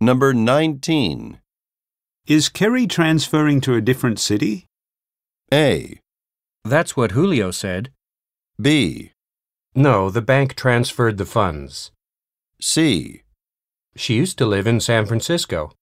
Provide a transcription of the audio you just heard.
Number 19. Is Kerry transferring to a different city? A. That's what Julio said. B. No, the bank transferred the funds. C. She used to live in San Francisco.